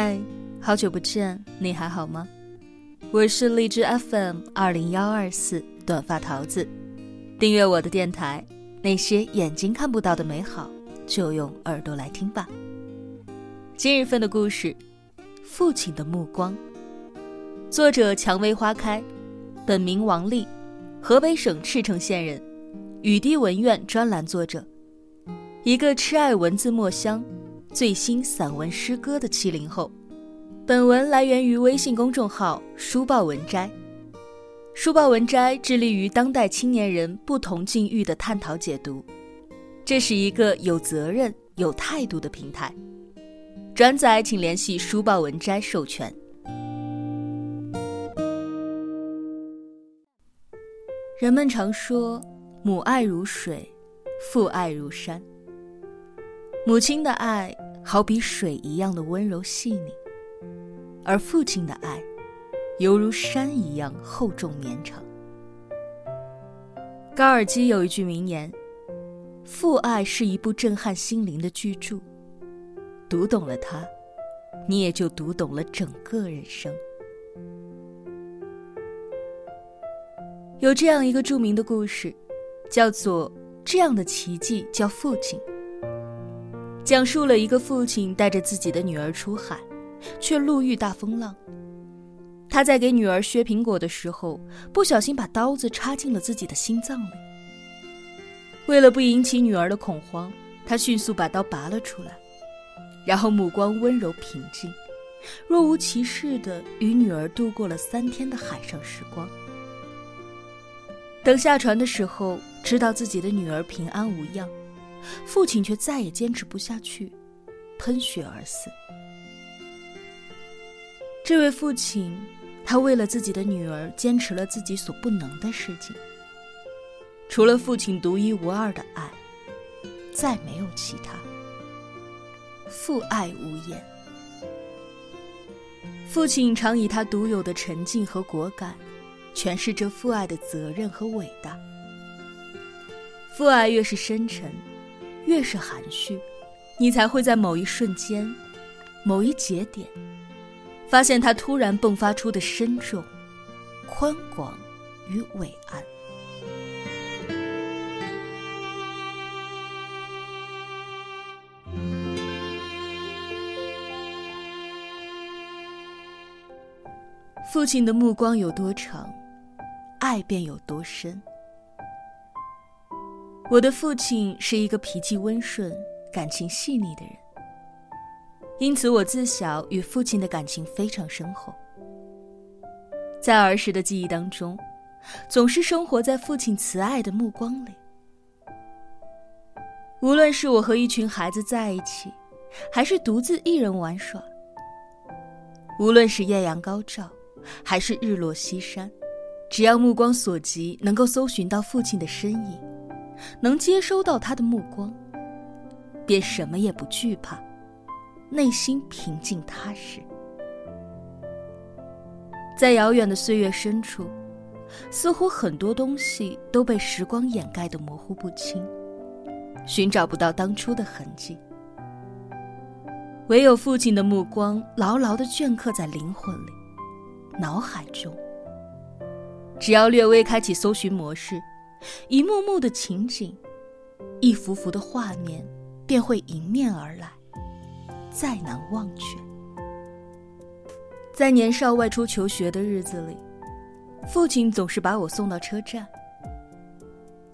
嗨，好久不见，你还好吗？我是荔枝 FM 二零幺二四短发桃子，订阅我的电台，那些眼睛看不到的美好，就用耳朵来听吧。今日份的故事，《父亲的目光》，作者蔷薇花开，本名王丽，河北省赤城县人，雨滴文苑专栏作者，一个痴爱文字墨香。最新散文诗歌的七零后，本文来源于微信公众号“书报文摘”。书报文摘致力于当代青年人不同境遇的探讨解读，这是一个有责任、有态度的平台。转载请联系书报文摘授权。人们常说，母爱如水，父爱如山。母亲的爱好比水一样的温柔细腻，而父亲的爱犹如山一样厚重绵长。高尔基有一句名言：“父爱是一部震撼心灵的巨著，读懂了它，你也就读懂了整个人生。”有这样一个著名的故事，叫做《这样的奇迹叫父亲》。讲述了一个父亲带着自己的女儿出海，却路遇大风浪。他在给女儿削苹果的时候，不小心把刀子插进了自己的心脏里。为了不引起女儿的恐慌，他迅速把刀拔了出来，然后目光温柔平静，若无其事地与女儿度过了三天的海上时光。等下船的时候，知道自己的女儿平安无恙。父亲却再也坚持不下去，喷血而死。这位父亲，他为了自己的女儿，坚持了自己所不能的事情。除了父亲独一无二的爱，再没有其他。父爱无言。父亲常以他独有的沉静和果敢，诠释着父爱的责任和伟大。父爱越是深沉。越是含蓄，你才会在某一瞬间、某一节点，发现它突然迸发出的深重、宽广与伟岸。父亲的目光有多长，爱便有多深。我的父亲是一个脾气温顺、感情细腻的人，因此我自小与父亲的感情非常深厚。在儿时的记忆当中，总是生活在父亲慈爱的目光里。无论是我和一群孩子在一起，还是独自一人玩耍；无论是艳阳高照，还是日落西山，只要目光所及，能够搜寻到父亲的身影。能接收到他的目光，便什么也不惧怕，内心平静踏实。在遥远的岁月深处，似乎很多东西都被时光掩盖的模糊不清，寻找不到当初的痕迹。唯有父亲的目光牢牢的镌刻在灵魂里、脑海中。只要略微开启搜寻模式。一幕幕的情景，一幅幅的画面，便会迎面而来，再难忘却。在年少外出求学的日子里，父亲总是把我送到车站。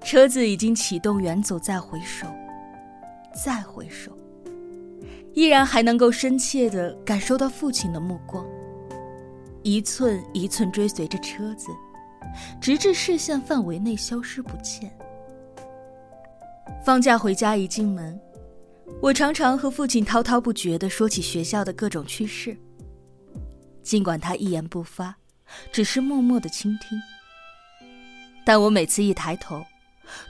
车子已经启动，远走，再回首，再回首，依然还能够深切的感受到父亲的目光，一寸一寸追随着车子。直至视线范围内消失不见。放假回家一进门，我常常和父亲滔滔不绝地说起学校的各种趣事。尽管他一言不发，只是默默地倾听，但我每次一抬头，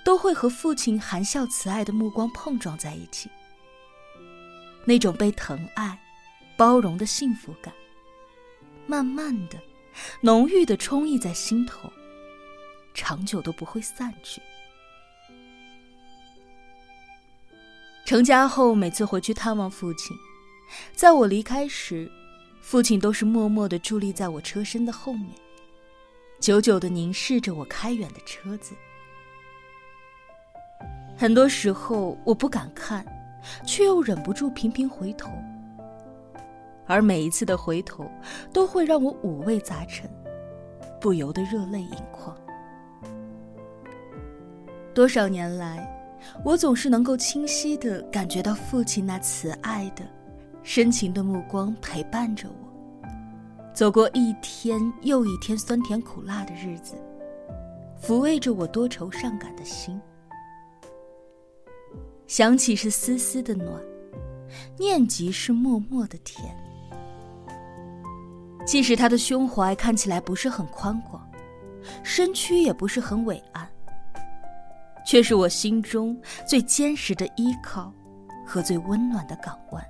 都会和父亲含笑慈爱的目光碰撞在一起。那种被疼爱、包容的幸福感，慢慢的。浓郁的充溢在心头，长久都不会散去。成家后，每次回去探望父亲，在我离开时，父亲都是默默的伫立在我车身的后面，久久的凝视着我开远的车子。很多时候我不敢看，却又忍不住频频回头，而每一次的回头，都会让我五味杂陈，不由得热泪盈眶。多少年来，我总是能够清晰地感觉到父亲那慈爱的、深情的目光陪伴着我，走过一天又一天酸甜苦辣的日子，抚慰着我多愁善感的心。想起是丝丝的暖，念及是默默的甜。即使他的胸怀看起来不是很宽广，身躯也不是很伟岸。却是我心中最坚实的依靠，和最温暖的港湾。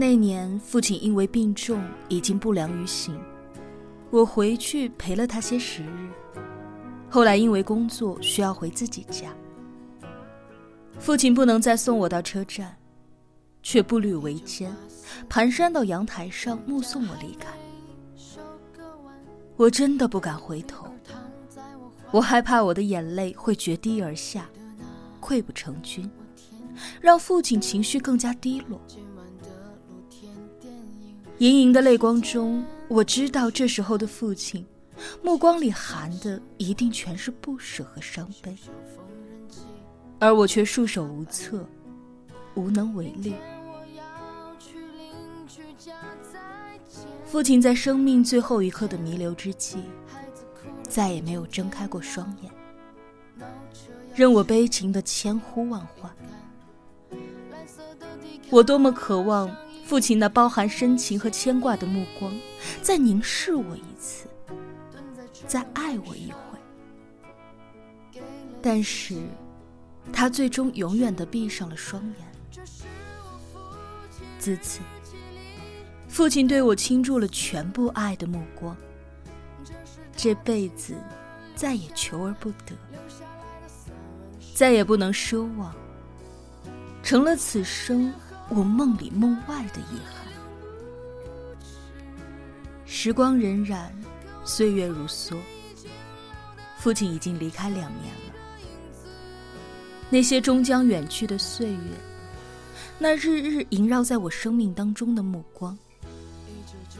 那年，父亲因为病重，已经不良于行。我回去陪了他些时日。后来因为工作需要回自己家，父亲不能再送我到车站，却步履维艰，蹒跚到阳台上目送我离开。我真的不敢回头，我害怕我的眼泪会决堤而下，溃不成军，让父亲情绪更加低落。盈盈的泪光中，我知道这时候的父亲，目光里含的一定全是不舍和伤悲，而我却束手无策，无能为力。父亲在生命最后一刻的弥留之际，再也没有睁开过双眼，任我悲情的千呼万唤。我多么渴望。父亲那包含深情和牵挂的目光，再凝视我一次，再爱我一回。但是，他最终永远的闭上了双眼。自此，父亲对我倾注了全部爱的目光，这辈子再也求而不得，再也不能奢望，成了此生。我梦里梦外的遗憾。时光荏苒，岁月如梭。父亲已经离开两年了。那些终将远去的岁月，那日日萦绕在我生命当中的目光，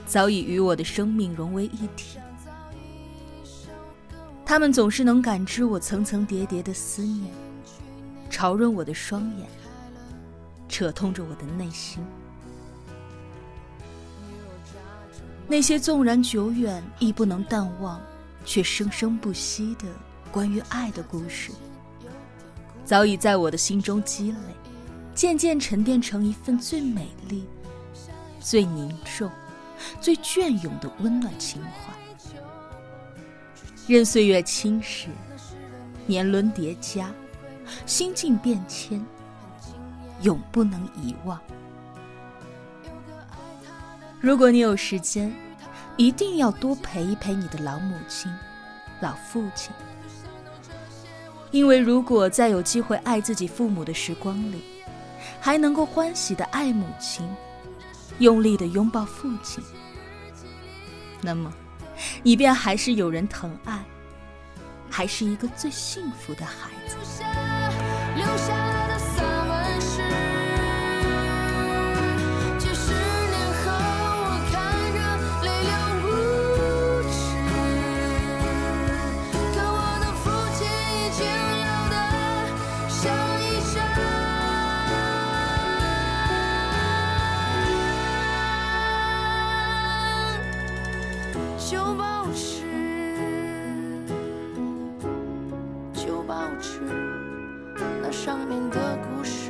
早已与我的生命融为一体。他们总是能感知我层层叠叠的思念，潮润我的双眼。扯痛着我的内心，那些纵然久远亦不能淡忘，却生生不息的关于爱的故事，早已在我的心中积累，渐渐沉淀成一份最美丽、最凝重、最隽永的温暖情怀。任岁月侵蚀，年轮叠加，心境变迁。永不能遗忘。如果你有时间，一定要多陪一陪你的老母亲、老父亲，因为如果在有机会爱自己父母的时光里，还能够欢喜的爱母亲，用力的拥抱父亲，那么，你便还是有人疼爱，还是一个最幸福的孩子。上面的故事。